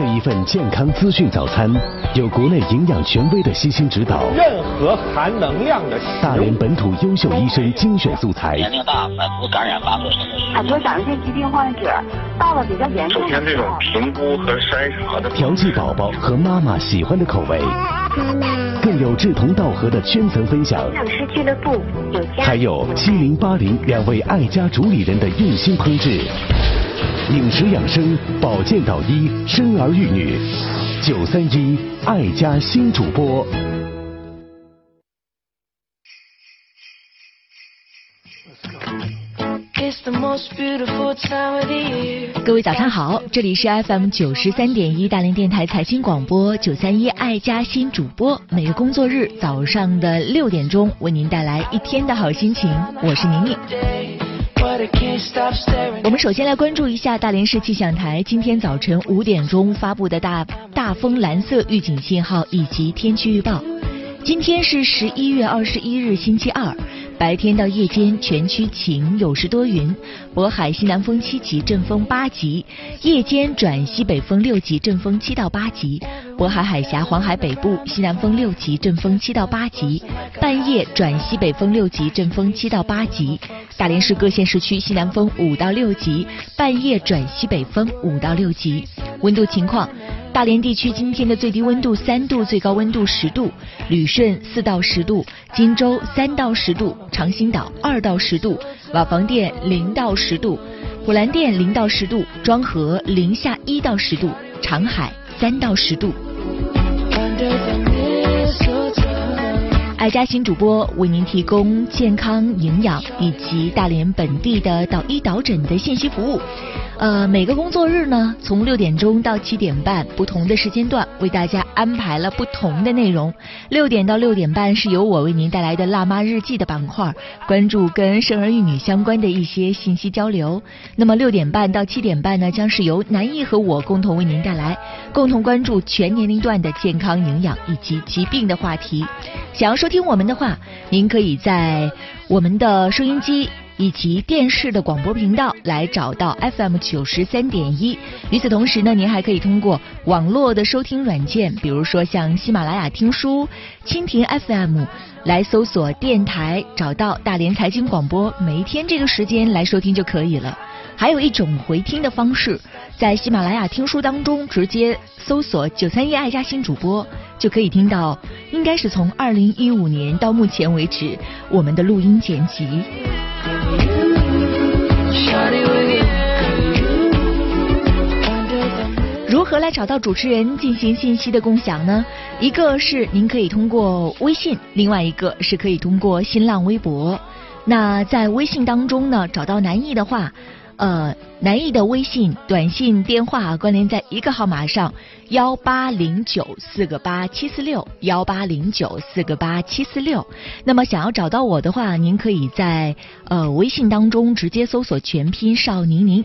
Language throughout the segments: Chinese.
这一份健康资讯早餐，有国内营养权威的悉心指导，任何含能量的大连本土优秀医生精选素材，年龄大，反复感染发作。很多甲状腺疾病患者到了比较严重首先，这种评估和筛查的调剂宝宝和妈妈喜欢的口味，妈妈，更有志同道合的圈层分享，营师俱乐部有家还有七零八零两位爱家主理人的用心烹制。饮食养生、保健导医、生儿育女，九三一爱家新主播。各位早上好，这里是 FM 九十三点一大连电台财经广播九三一爱家新主播，每个工作日早上的六点钟为您带来一天的好心情，我是宁宁。我们首先来关注一下大连市气象台今天早晨五点钟发布的大大风蓝色预警信号以及天气预报。今天是十一月二十一日，星期二。白天到夜间全区晴，有时多云。渤海西南风七级，阵风八级；夜间转西北风六级，阵风七到八级。渤海海峡、黄海北部西南风六级，阵风七到八级。半夜转西北风六级，阵风七到八级。大连市各县市区西南风五到六级，半夜转西北风五到六级。温度情况。大连地区今天的最低温度三度，最高温度十度；旅顺四到十度，荆州三到十度，长兴岛二到十度，瓦房店零到十度，普兰店零到十度，庄河零下一到十度，长海三到十度。爱家新主播为您提供健康营养以及大连本地的导医导诊的信息服务。呃，每个工作日呢，从六点钟到七点半，不同的时间段为大家安排了不同的内容。六点到六点半是由我为您带来的“辣妈日记”的板块，关注跟生儿育女相关的一些信息交流。那么六点半到七点半呢，将是由南艺和我共同为您带来，共同关注全年龄段的健康营养以及疾病的话题。想要收听我们的话，您可以在我们的收音机。以及电视的广播频道来找到 FM 九十三点一。与此同时呢，您还可以通过网络的收听软件，比如说像喜马拉雅听书、蜻蜓 FM 来搜索电台，找到大连财经广播，每一天这个时间来收听就可以了。还有一种回听的方式，在喜马拉雅听书当中直接搜索九三一爱家新主播，就可以听到，应该是从二零一五年到目前为止我们的录音剪辑。来找到主持人进行信息的共享呢？一个是您可以通过微信，另外一个是可以通过新浪微博。那在微信当中呢，找到南艺的话。呃，南艺的微信、短信、电话关联在一个号码上，幺八零九四个八七四六，幺八零九四个八七四六。那么想要找到我的话，您可以在呃微信当中直接搜索全拼邵宁宁。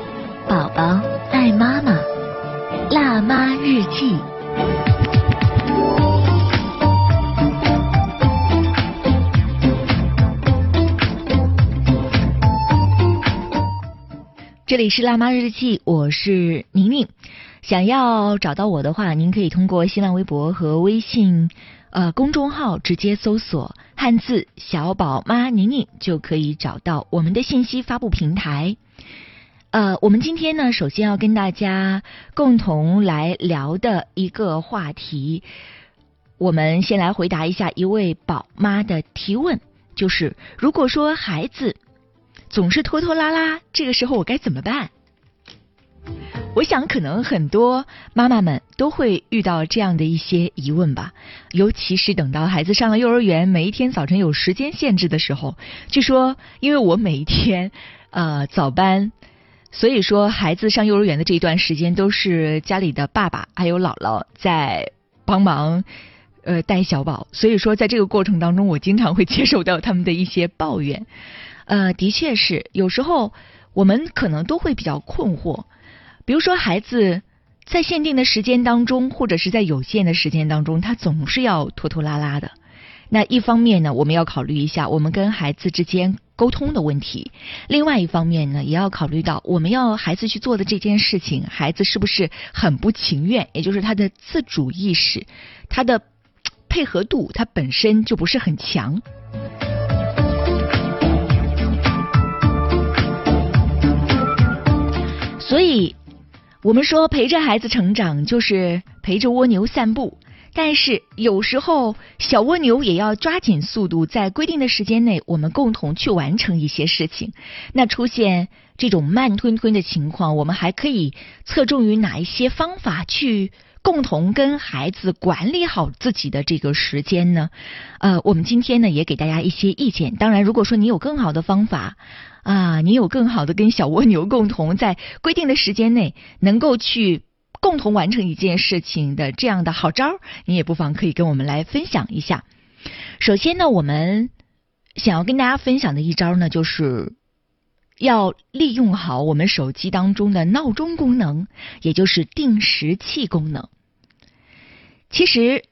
宝宝爱妈妈。辣妈日记。这里是辣妈日记，我是宁宁。想要找到我的话，您可以通过新浪微博和微信呃公众号直接搜索汉字小宝妈宁宁，就可以找到我们的信息发布平台。呃，我们今天呢，首先要跟大家共同来聊的一个话题，我们先来回答一下一位宝妈的提问，就是如果说孩子。总是拖拖拉拉，这个时候我该怎么办？我想可能很多妈妈们都会遇到这样的一些疑问吧，尤其是等到孩子上了幼儿园，每一天早晨有时间限制的时候。据说，因为我每一天呃早班所以说，孩子上幼儿园的这一段时间，都是家里的爸爸还有姥姥在帮忙呃带小宝。所以说，在这个过程当中，我经常会接受到他们的一些抱怨。呃，的确是，有时候我们可能都会比较困惑。比如说，孩子在限定的时间当中，或者是在有限的时间当中，他总是要拖拖拉拉的。那一方面呢，我们要考虑一下我们跟孩子之间沟通的问题；另外一方面呢，也要考虑到我们要孩子去做的这件事情，孩子是不是很不情愿？也就是他的自主意识、他的配合度，他本身就不是很强。所以，我们说陪着孩子成长，就是陪着蜗牛散步。但是有时候小蜗牛也要抓紧速度，在规定的时间内，我们共同去完成一些事情。那出现这种慢吞吞的情况，我们还可以侧重于哪一些方法去共同跟孩子管理好自己的这个时间呢？呃，我们今天呢也给大家一些意见。当然，如果说你有更好的方法啊，你有更好的跟小蜗牛共同在规定的时间内能够去。共同完成一件事情的这样的好招，你也不妨可以跟我们来分享一下。首先呢，我们想要跟大家分享的一招呢，就是要利用好我们手机当中的闹钟功能，也就是定时器功能。其实。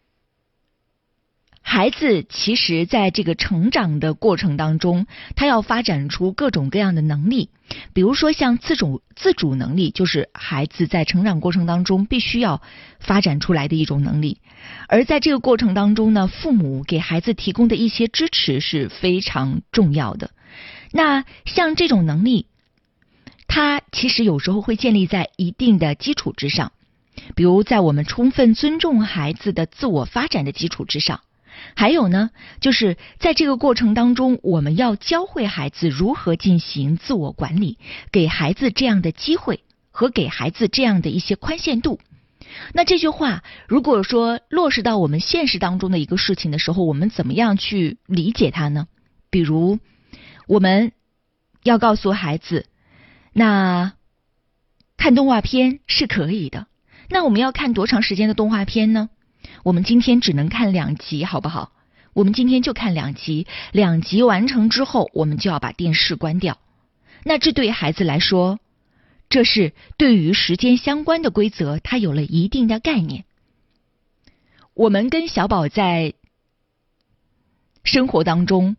孩子其实在这个成长的过程当中，他要发展出各种各样的能力，比如说像自主自主能力，就是孩子在成长过程当中必须要发展出来的一种能力。而在这个过程当中呢，父母给孩子提供的一些支持是非常重要的。那像这种能力，它其实有时候会建立在一定的基础之上，比如在我们充分尊重孩子的自我发展的基础之上。还有呢，就是在这个过程当中，我们要教会孩子如何进行自我管理，给孩子这样的机会和给孩子这样的一些宽限度。那这句话，如果说落实到我们现实当中的一个事情的时候，我们怎么样去理解它呢？比如，我们要告诉孩子，那看动画片是可以的。那我们要看多长时间的动画片呢？我们今天只能看两集，好不好？我们今天就看两集，两集完成之后，我们就要把电视关掉。那这对孩子来说，这是对于时间相关的规则，他有了一定的概念。我们跟小宝在生活当中，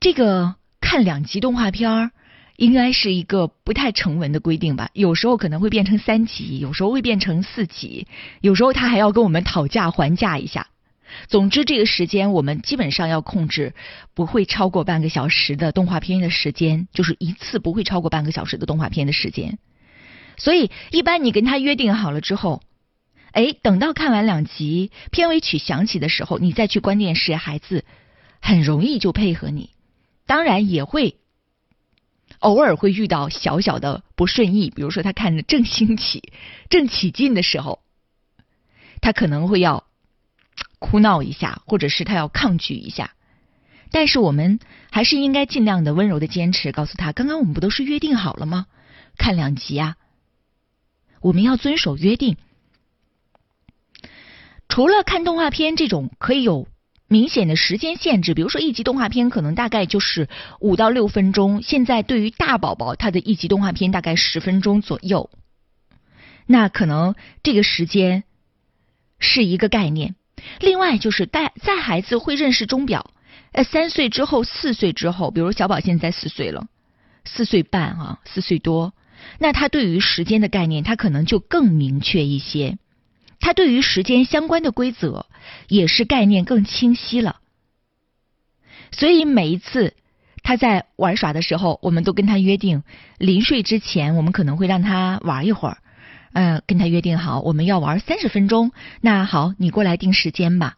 这个看两集动画片儿。应该是一个不太成文的规定吧，有时候可能会变成三级，有时候会变成四级，有时候他还要跟我们讨价还价一下。总之，这个时间我们基本上要控制，不会超过半个小时的动画片的时间，就是一次不会超过半个小时的动画片的时间。所以，一般你跟他约定好了之后，哎，等到看完两集，片尾曲响起的时候，你再去关电视，孩子很容易就配合你，当然也会。偶尔会遇到小小的不顺意，比如说他看着正兴起、正起劲的时候，他可能会要哭闹一下，或者是他要抗拒一下。但是我们还是应该尽量的温柔的坚持，告诉他：刚刚我们不都是约定好了吗？看两集啊，我们要遵守约定。除了看动画片这种可以有。明显的时间限制，比如说一集动画片可能大概就是五到六分钟。现在对于大宝宝，他的一集动画片大概十分钟左右，那可能这个时间是一个概念。另外就是带在孩子会认识钟表，呃，三岁之后、四岁之后，比如小宝现在四岁了，四岁半啊，四岁多，那他对于时间的概念，他可能就更明确一些。他对于时间相关的规则也是概念更清晰了，所以每一次他在玩耍的时候，我们都跟他约定，临睡之前我们可能会让他玩一会儿，嗯，跟他约定好我们要玩三十分钟。那好，你过来定时间吧，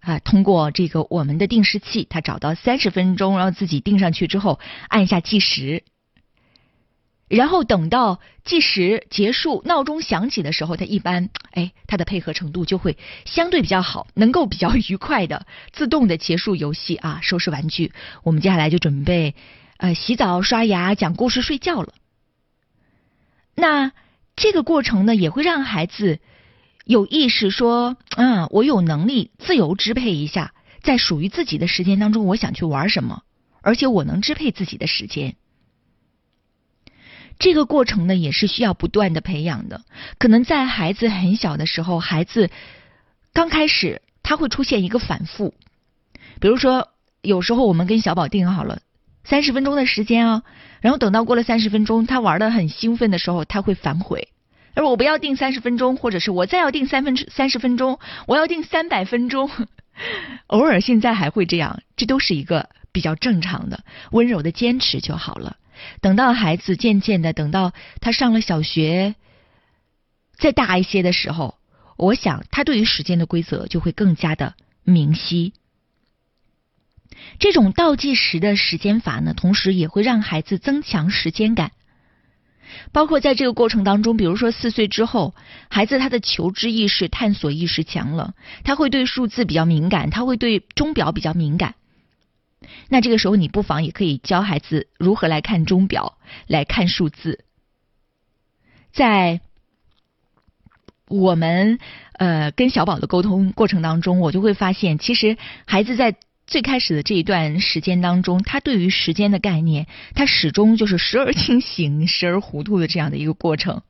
啊，通过这个我们的定时器，他找到三十分钟，然后自己定上去之后，按一下计时。然后等到计时结束，闹钟响起的时候，他一般哎，他的配合程度就会相对比较好，能够比较愉快的自动的结束游戏啊，收拾玩具。我们接下来就准备呃洗澡、刷牙、讲故事、睡觉了。那这个过程呢，也会让孩子有意识说，嗯，我有能力自由支配一下，在属于自己的时间当中，我想去玩什么，而且我能支配自己的时间。这个过程呢，也是需要不断的培养的。可能在孩子很小的时候，孩子刚开始他会出现一个反复，比如说，有时候我们跟小宝定好了三十分钟的时间啊，然后等到过了三十分钟，他玩的很兴奋的时候，他会反悔，而我不要定三十分钟，或者是我再要定三分三十分钟，我要定三百分钟，偶尔现在还会这样，这都是一个比较正常的，温柔的坚持就好了。等到孩子渐渐的，等到他上了小学，再大一些的时候，我想他对于时间的规则就会更加的明晰。这种倒计时的时间法呢，同时也会让孩子增强时间感。包括在这个过程当中，比如说四岁之后，孩子他的求知意识、探索意识强了，他会对数字比较敏感，他会对钟表比较敏感。那这个时候，你不妨也可以教孩子如何来看钟表，来看数字。在我们呃跟小宝的沟通过程当中，我就会发现，其实孩子在最开始的这一段时间当中，他对于时间的概念，他始终就是时而清醒，时而糊涂的这样的一个过程。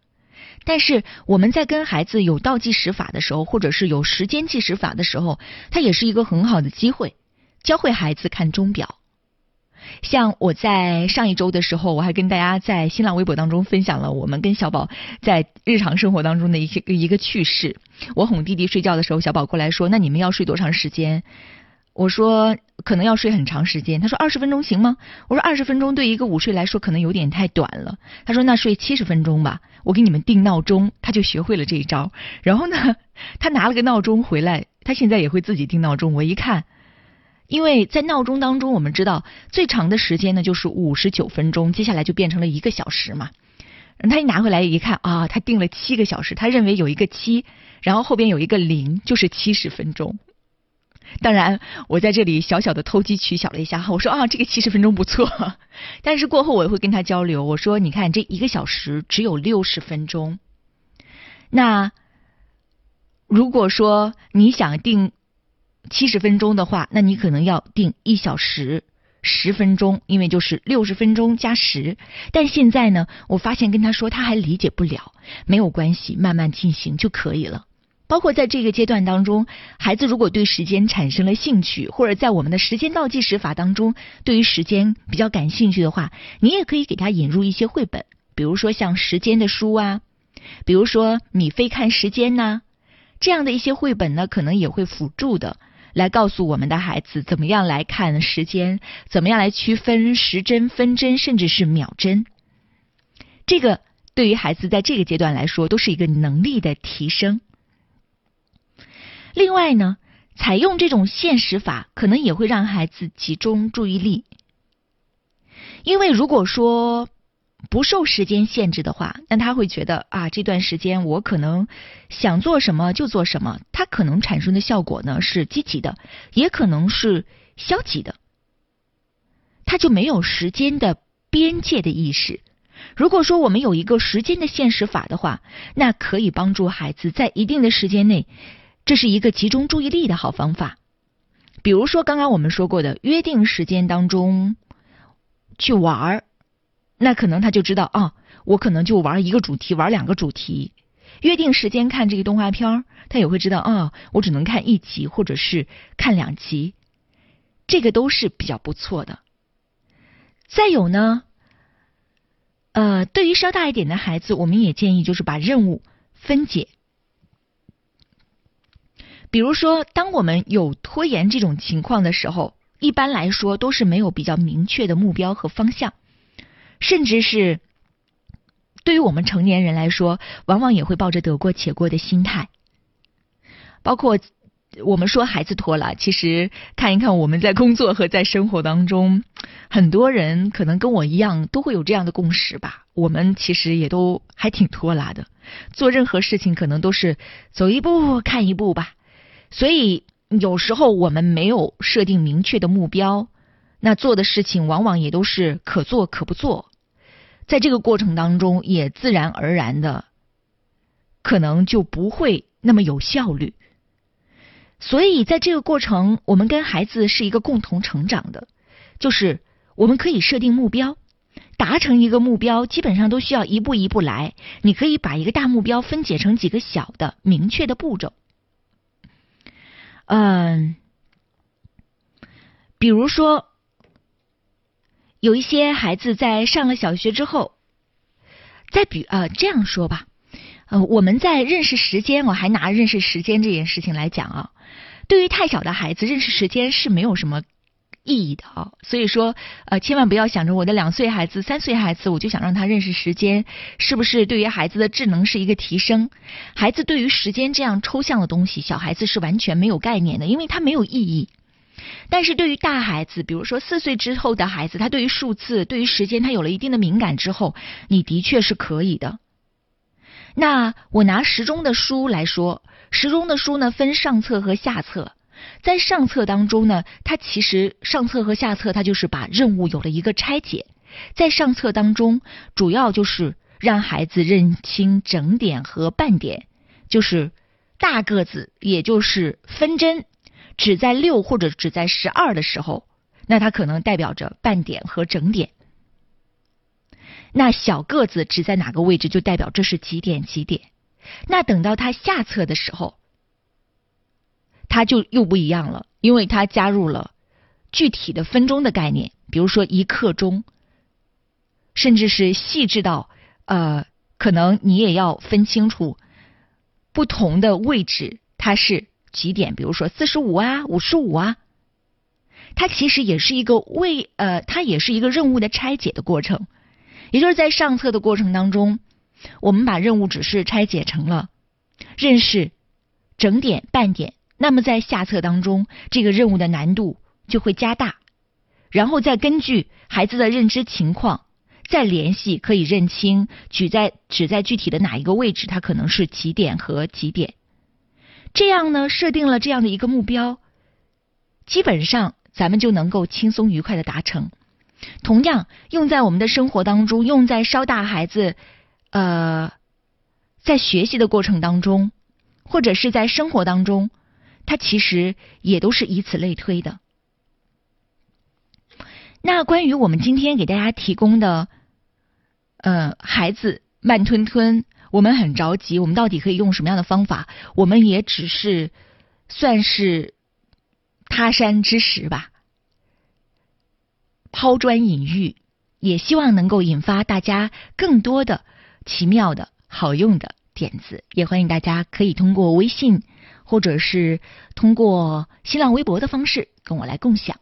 但是我们在跟孩子有倒计时法的时候，或者是有时间计时法的时候，它也是一个很好的机会。教会孩子看钟表，像我在上一周的时候，我还跟大家在新浪微博当中分享了我们跟小宝在日常生活当中的一些一个趣事。我哄弟弟睡觉的时候，小宝过来说：“那你们要睡多长时间？”我说：“可能要睡很长时间。”他说：“二十分钟行吗？”我说：“二十分钟对一个午睡来说可能有点太短了。”他说：“那睡七十分钟吧，我给你们定闹钟。”他就学会了这一招。然后呢，他拿了个闹钟回来，他现在也会自己定闹钟。我一看。因为在闹钟当中，我们知道最长的时间呢就是五十九分钟，接下来就变成了一个小时嘛。他一拿回来一看啊，他定了七个小时，他认为有一个七，然后后边有一个零，就是七十分钟。当然，我在这里小小的偷鸡取巧了一下，我说啊，这个七十分钟不错。但是过后我也会跟他交流，我说你看这一个小时只有六十分钟，那如果说你想定。七十分钟的话，那你可能要定一小时十分钟，因为就是六十分钟加十。但现在呢，我发现跟他说他还理解不了，没有关系，慢慢进行就可以了。包括在这个阶段当中，孩子如果对时间产生了兴趣，或者在我们的时间倒计时法当中对于时间比较感兴趣的话，你也可以给他引入一些绘本，比如说像时间的书啊，比如说米菲看时间呐，这样的一些绘本呢，可能也会辅助的。来告诉我们的孩子怎么样来看时间，怎么样来区分时针、分针，甚至是秒针。这个对于孩子在这个阶段来说，都是一个能力的提升。另外呢，采用这种限时法，可能也会让孩子集中注意力，因为如果说。不受时间限制的话，那他会觉得啊，这段时间我可能想做什么就做什么。他可能产生的效果呢是积极的，也可能是消极的。他就没有时间的边界的意识。如果说我们有一个时间的限时法的话，那可以帮助孩子在一定的时间内，这是一个集中注意力的好方法。比如说刚刚我们说过的约定时间当中去玩儿。那可能他就知道啊，我可能就玩一个主题，玩两个主题，约定时间看这个动画片他也会知道啊，我只能看一集或者是看两集，这个都是比较不错的。再有呢，呃，对于稍大一点的孩子，我们也建议就是把任务分解，比如说，当我们有拖延这种情况的时候，一般来说都是没有比较明确的目标和方向。甚至是对于我们成年人来说，往往也会抱着得过且过的心态。包括我们说孩子拖了，其实看一看我们在工作和在生活当中，很多人可能跟我一样都会有这样的共识吧。我们其实也都还挺拖拉的，做任何事情可能都是走一步看一步吧。所以有时候我们没有设定明确的目标，那做的事情往往也都是可做可不做。在这个过程当中，也自然而然的，可能就不会那么有效率。所以，在这个过程，我们跟孩子是一个共同成长的，就是我们可以设定目标。达成一个目标，基本上都需要一步一步来。你可以把一个大目标分解成几个小的、明确的步骤。嗯，比如说，有一些孩子在上了小学之后，再比呃这样说吧，呃，我们在认识时间，我还拿认识时间这件事情来讲啊。对于太小的孩子，认识时间是没有什么。意义的啊，所以说呃，千万不要想着我的两岁孩子、三岁孩子，我就想让他认识时间，是不是对于孩子的智能是一个提升？孩子对于时间这样抽象的东西，小孩子是完全没有概念的，因为他没有意义。但是对于大孩子，比如说四岁之后的孩子，他对于数字、对于时间，他有了一定的敏感之后，你的确是可以的。那我拿时钟的书来说，时钟的书呢分上册和下册。在上册当中呢，它其实上册和下册，它就是把任务有了一个拆解。在上册当中，主要就是让孩子认清整点和半点，就是大个子，也就是分针，只在六或者只在十二的时候，那它可能代表着半点和整点。那小个子只在哪个位置，就代表这是几点几点。那等到它下册的时候。它就又不一样了，因为它加入了具体的分钟的概念，比如说一刻钟，甚至是细致到呃，可能你也要分清楚不同的位置它是几点，比如说四十五啊，五十五啊，它其实也是一个为呃，它也是一个任务的拆解的过程，也就是在上册的过程当中，我们把任务指示拆解成了认识整点、半点。那么在下册当中，这个任务的难度就会加大，然后再根据孩子的认知情况再联系，可以认清举在指在具体的哪一个位置，它可能是几点和几点。这样呢，设定了这样的一个目标，基本上咱们就能够轻松愉快的达成。同样用在我们的生活当中，用在稍大孩子呃在学习的过程当中，或者是在生活当中。它其实也都是以此类推的。那关于我们今天给大家提供的，呃，孩子慢吞吞，我们很着急，我们到底可以用什么样的方法？我们也只是算是他山之石吧，抛砖引玉，也希望能够引发大家更多的奇妙的好用的点子。也欢迎大家可以通过微信。或者是通过新浪微博的方式跟我来共享。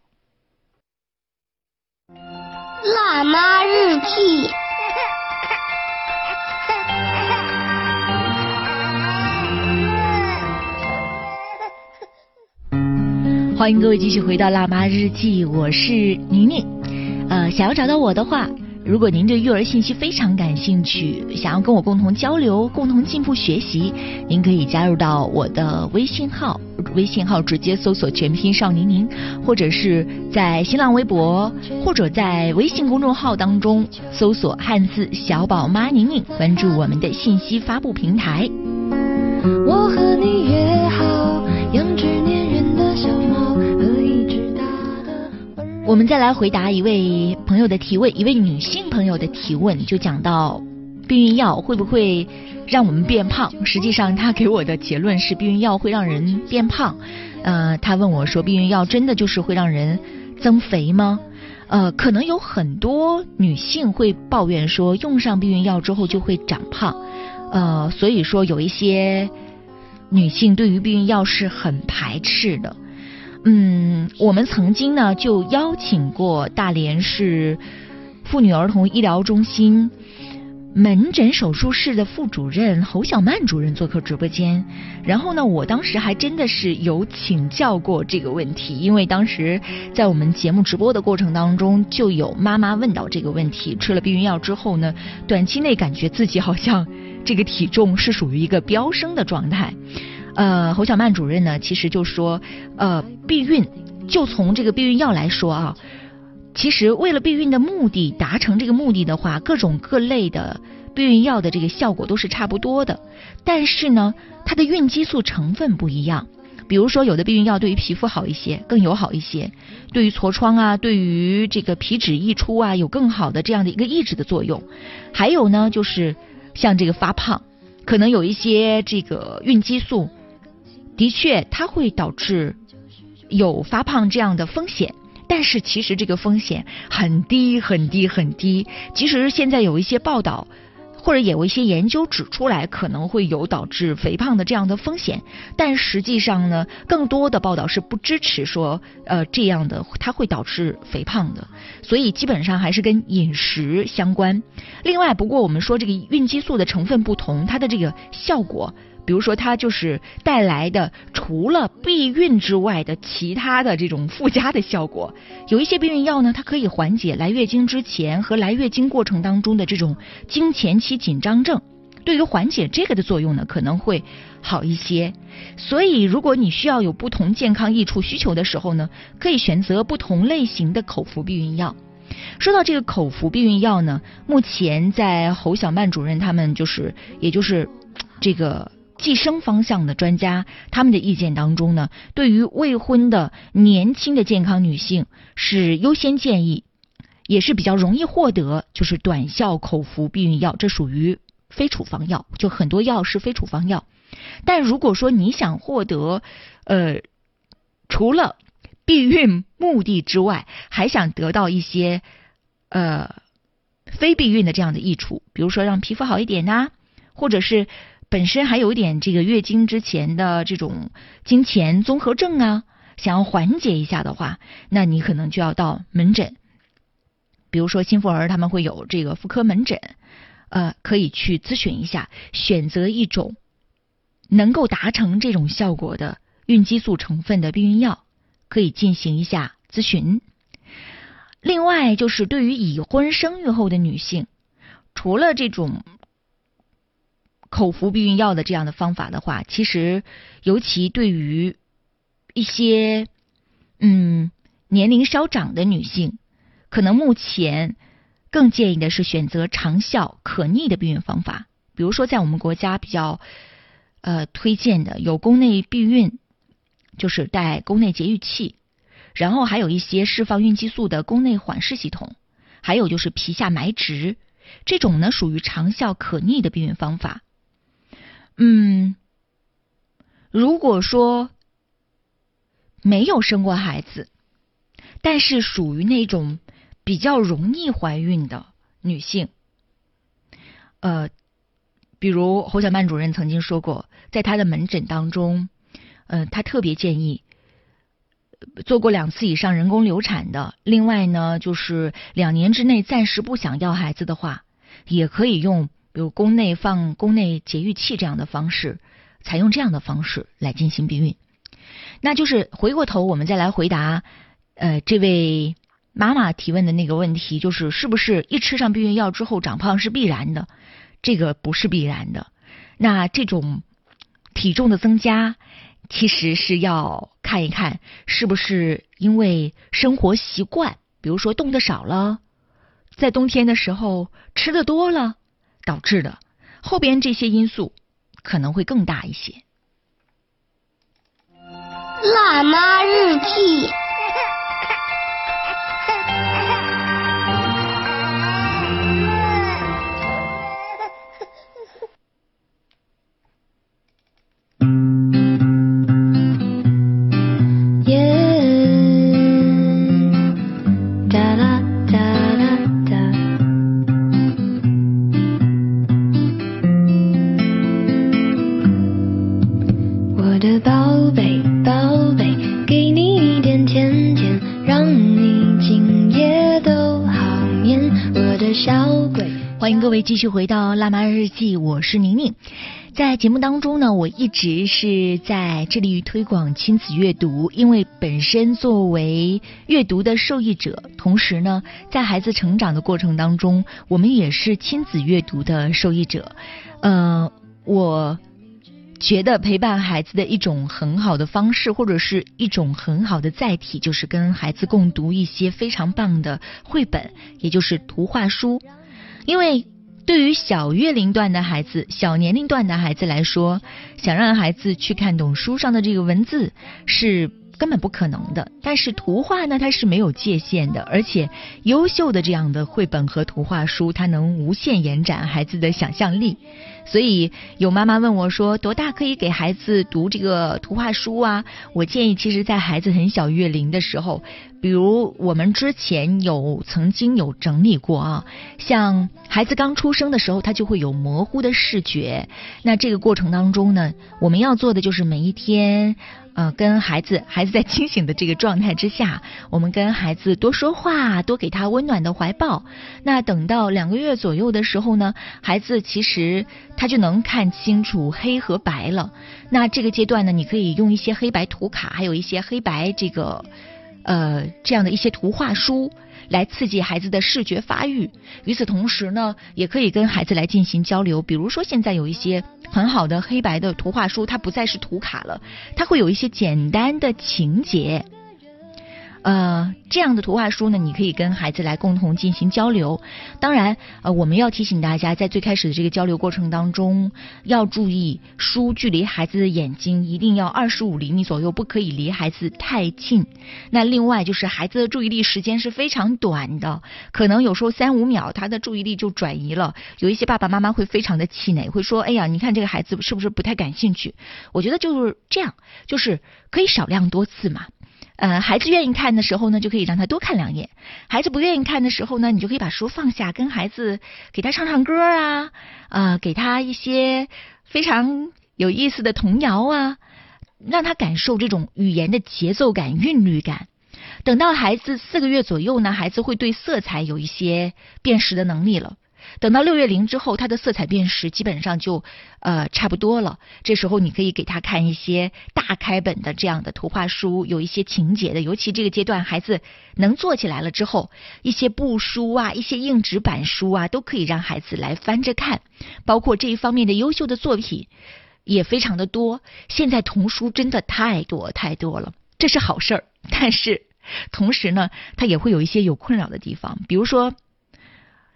辣妈日记，欢迎各位继续回到辣妈日记，我是宁宁。呃，想要找到我的话。如果您对育儿信息非常感兴趣，想要跟我共同交流、共同进步学习，您可以加入到我的微信号，微信号直接搜索全拼少宁宁，或者是在新浪微博或者在微信公众号当中搜索汉字小宝妈宁宁，关注我们的信息发布平台。我和你约我们再来回答一位朋友的提问，一位女性朋友的提问，就讲到避孕药会不会让我们变胖？实际上，她给我的结论是避孕药会让人变胖。呃，她问我说，避孕药真的就是会让人增肥吗？呃，可能有很多女性会抱怨说，用上避孕药之后就会长胖。呃，所以说有一些女性对于避孕药是很排斥的。嗯，我们曾经呢就邀请过大连市妇女儿童医疗中心门诊手术室的副主任侯小曼主任做客直播间，然后呢，我当时还真的是有请教过这个问题，因为当时在我们节目直播的过程当中，就有妈妈问到这个问题，吃了避孕药之后呢，短期内感觉自己好像这个体重是属于一个飙升的状态。呃，侯小曼主任呢，其实就说，呃，避孕就从这个避孕药来说啊，其实为了避孕的目的，达成这个目的的话，各种各类的避孕药的这个效果都是差不多的，但是呢，它的孕激素成分不一样。比如说，有的避孕药对于皮肤好一些，更友好一些；对于痤疮啊，对于这个皮脂溢出啊，有更好的这样的一个抑制的作用。还有呢，就是像这个发胖，可能有一些这个孕激素，的确它会导致有发胖这样的风险，但是其实这个风险很低很低很低。即使是现在有一些报道。或者也有一些研究指出来，可能会有导致肥胖的这样的风险，但实际上呢，更多的报道是不支持说，呃，这样的它会导致肥胖的，所以基本上还是跟饮食相关。另外，不过我们说这个孕激素的成分不同，它的这个效果。比如说，它就是带来的除了避孕之外的其他的这种附加的效果。有一些避孕药呢，它可以缓解来月经之前和来月经过程当中的这种经前期紧张症，对于缓解这个的作用呢，可能会好一些。所以，如果你需要有不同健康益处需求的时候呢，可以选择不同类型的口服避孕药。说到这个口服避孕药呢，目前在侯小曼主任他们就是，也就是这个。计生方向的专家，他们的意见当中呢，对于未婚的年轻的健康女性是优先建议，也是比较容易获得，就是短效口服避孕药，这属于非处方药，就很多药是非处方药。但如果说你想获得，呃，除了避孕目的之外，还想得到一些呃非避孕的这样的益处，比如说让皮肤好一点呐，或者是。本身还有一点这个月经之前的这种经前综合症啊，想要缓解一下的话，那你可能就要到门诊，比如说新妇儿他们会有这个妇科门诊，呃，可以去咨询一下，选择一种能够达成这种效果的孕激素成分的避孕药，可以进行一下咨询。另外，就是对于已婚生育后的女性，除了这种。口服避孕药的这样的方法的话，其实尤其对于一些嗯年龄稍长的女性，可能目前更建议的是选择长效可逆的避孕方法。比如说，在我们国家比较呃推荐的有宫内避孕，就是带宫内节育器，然后还有一些释放孕激素的宫内缓释系统，还有就是皮下埋植，这种呢属于长效可逆的避孕方法。嗯，如果说没有生过孩子，但是属于那种比较容易怀孕的女性，呃，比如侯小曼主任曾经说过，在她的门诊当中，呃，她特别建议做过两次以上人工流产的，另外呢，就是两年之内暂时不想要孩子的话，也可以用。比如宫内放宫内节育器这样的方式，采用这样的方式来进行避孕。那就是回过头，我们再来回答呃这位妈妈提问的那个问题，就是是不是一吃上避孕药之后长胖是必然的？这个不是必然的。那这种体重的增加，其实是要看一看是不是因为生活习惯，比如说动的少了，在冬天的时候吃的多了。导致的后边这些因素可能会更大一些。辣妈日记。欢迎各位继续回到《辣妈日记》，我是宁宁。在节目当中呢，我一直是在致力于推广亲子阅读，因为本身作为阅读的受益者，同时呢，在孩子成长的过程当中，我们也是亲子阅读的受益者。呃，我觉得陪伴孩子的一种很好的方式，或者是一种很好的载体，就是跟孩子共读一些非常棒的绘本，也就是图画书。因为对于小月龄段的孩子、小年龄段的孩子来说，想让孩子去看懂书上的这个文字是。根本不可能的，但是图画呢，它是没有界限的，而且优秀的这样的绘本和图画书，它能无限延展孩子的想象力。所以有妈妈问我说，多大可以给孩子读这个图画书啊？我建议，其实，在孩子很小月龄的时候，比如我们之前有曾经有整理过啊，像孩子刚出生的时候，他就会有模糊的视觉，那这个过程当中呢，我们要做的就是每一天。呃，跟孩子，孩子在清醒的这个状态之下，我们跟孩子多说话，多给他温暖的怀抱。那等到两个月左右的时候呢，孩子其实他就能看清楚黑和白了。那这个阶段呢，你可以用一些黑白图卡，还有一些黑白这个呃这样的一些图画书。来刺激孩子的视觉发育，与此同时呢，也可以跟孩子来进行交流。比如说，现在有一些很好的黑白的图画书，它不再是图卡了，它会有一些简单的情节。呃，这样的图画书呢，你可以跟孩子来共同进行交流。当然，呃，我们要提醒大家，在最开始的这个交流过程当中，要注意书距离孩子的眼睛一定要二十五厘米左右，不可以离孩子太近。那另外就是孩子的注意力时间是非常短的，可能有时候三五秒他的注意力就转移了。有一些爸爸妈妈会非常的气馁，会说：“哎呀，你看这个孩子是不是不太感兴趣？”我觉得就是这样，就是可以少量多次嘛。呃，孩子愿意看的时候呢，就可以让他多看两眼；孩子不愿意看的时候呢，你就可以把书放下，跟孩子给他唱唱歌啊，啊，给他一些非常有意思的童谣啊，让他感受这种语言的节奏感、韵律感。等到孩子四个月左右呢，孩子会对色彩有一些辨识的能力了。等到六月龄之后，他的色彩辨识基本上就呃差不多了。这时候你可以给他看一些大开本的这样的图画书，有一些情节的。尤其这个阶段孩子能做起来了之后，一些布书啊，一些硬纸板书啊，都可以让孩子来翻着看。包括这一方面的优秀的作品也非常的多。现在童书真的太多太多了，这是好事儿。但是同时呢，它也会有一些有困扰的地方，比如说。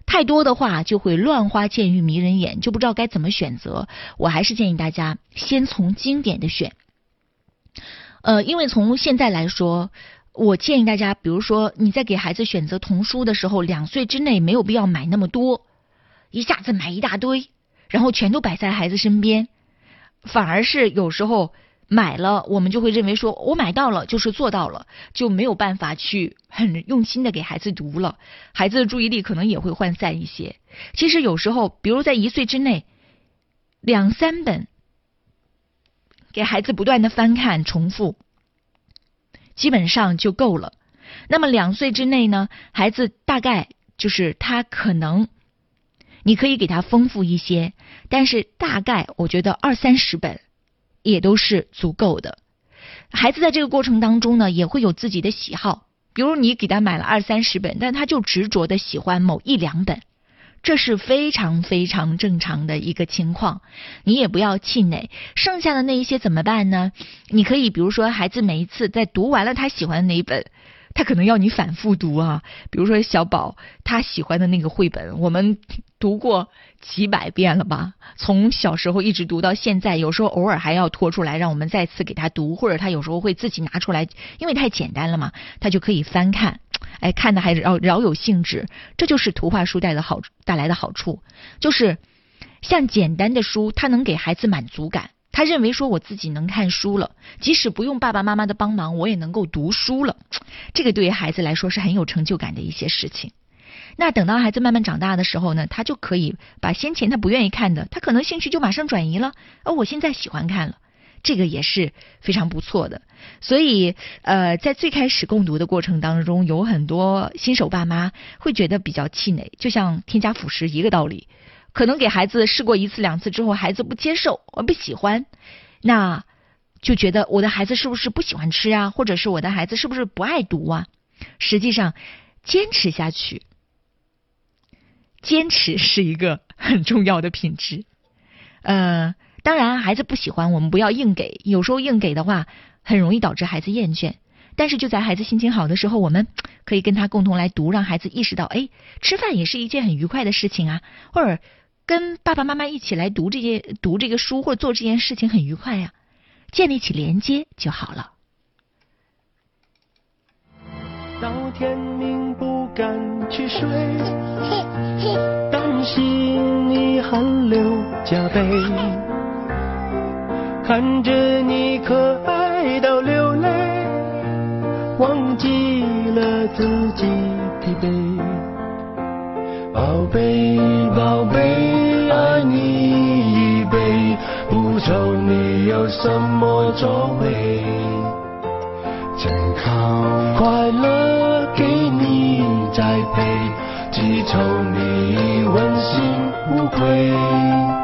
太多的话就会乱花渐欲迷人眼，就不知道该怎么选择。我还是建议大家先从经典的选。呃，因为从现在来说，我建议大家，比如说你在给孩子选择童书的时候，两岁之内没有必要买那么多，一下子买一大堆，然后全都摆在孩子身边，反而是有时候。买了，我们就会认为说，我买到了就是做到了，就没有办法去很用心的给孩子读了，孩子的注意力可能也会涣散一些。其实有时候，比如在一岁之内，两三本，给孩子不断的翻看重复，基本上就够了。那么两岁之内呢，孩子大概就是他可能，你可以给他丰富一些，但是大概我觉得二三十本。也都是足够的。孩子在这个过程当中呢，也会有自己的喜好。比如你给他买了二三十本，但他就执着的喜欢某一两本，这是非常非常正常的一个情况。你也不要气馁。剩下的那一些怎么办呢？你可以比如说，孩子每一次在读完了他喜欢的那一本。他可能要你反复读啊，比如说小宝他喜欢的那个绘本，我们读过几百遍了吧？从小时候一直读到现在，有时候偶尔还要拖出来让我们再次给他读，或者他有时候会自己拿出来，因为太简单了嘛，他就可以翻看，哎，看的还饶饶有兴致。这就是图画书带的好带来的好处，就是像简单的书，它能给孩子满足感。他认为说我自己能看书了，即使不用爸爸妈妈的帮忙，我也能够读书了。这个对于孩子来说是很有成就感的一些事情。那等到孩子慢慢长大的时候呢，他就可以把先前他不愿意看的，他可能兴趣就马上转移了。而我现在喜欢看了，这个也是非常不错的。所以，呃，在最开始共读的过程当中，有很多新手爸妈会觉得比较气馁，就像添加辅食一个道理。可能给孩子试过一次两次之后，孩子不接受，我不喜欢，那就觉得我的孩子是不是不喜欢吃啊？或者是我的孩子是不是不爱读啊？实际上，坚持下去，坚持是一个很重要的品质。呃，当然，孩子不喜欢，我们不要硬给。有时候硬给的话，很容易导致孩子厌倦。但是就在孩子心情好的时候，我们可以跟他共同来读，让孩子意识到，哎，吃饭也是一件很愉快的事情啊。或者跟爸爸妈妈一起来读这些读这个书，或者做这件事情很愉快呀，建立起连接就好了。到天明不敢去睡，担心你汗流浃背，看着你可爱到流泪，忘记了自己疲惫。宝贝，宝贝，爱你一辈，不愁你有什么作为。健康快乐给你栽培，只求你问心无愧。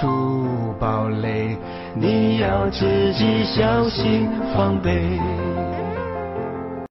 出堡垒。你要自己小心防备。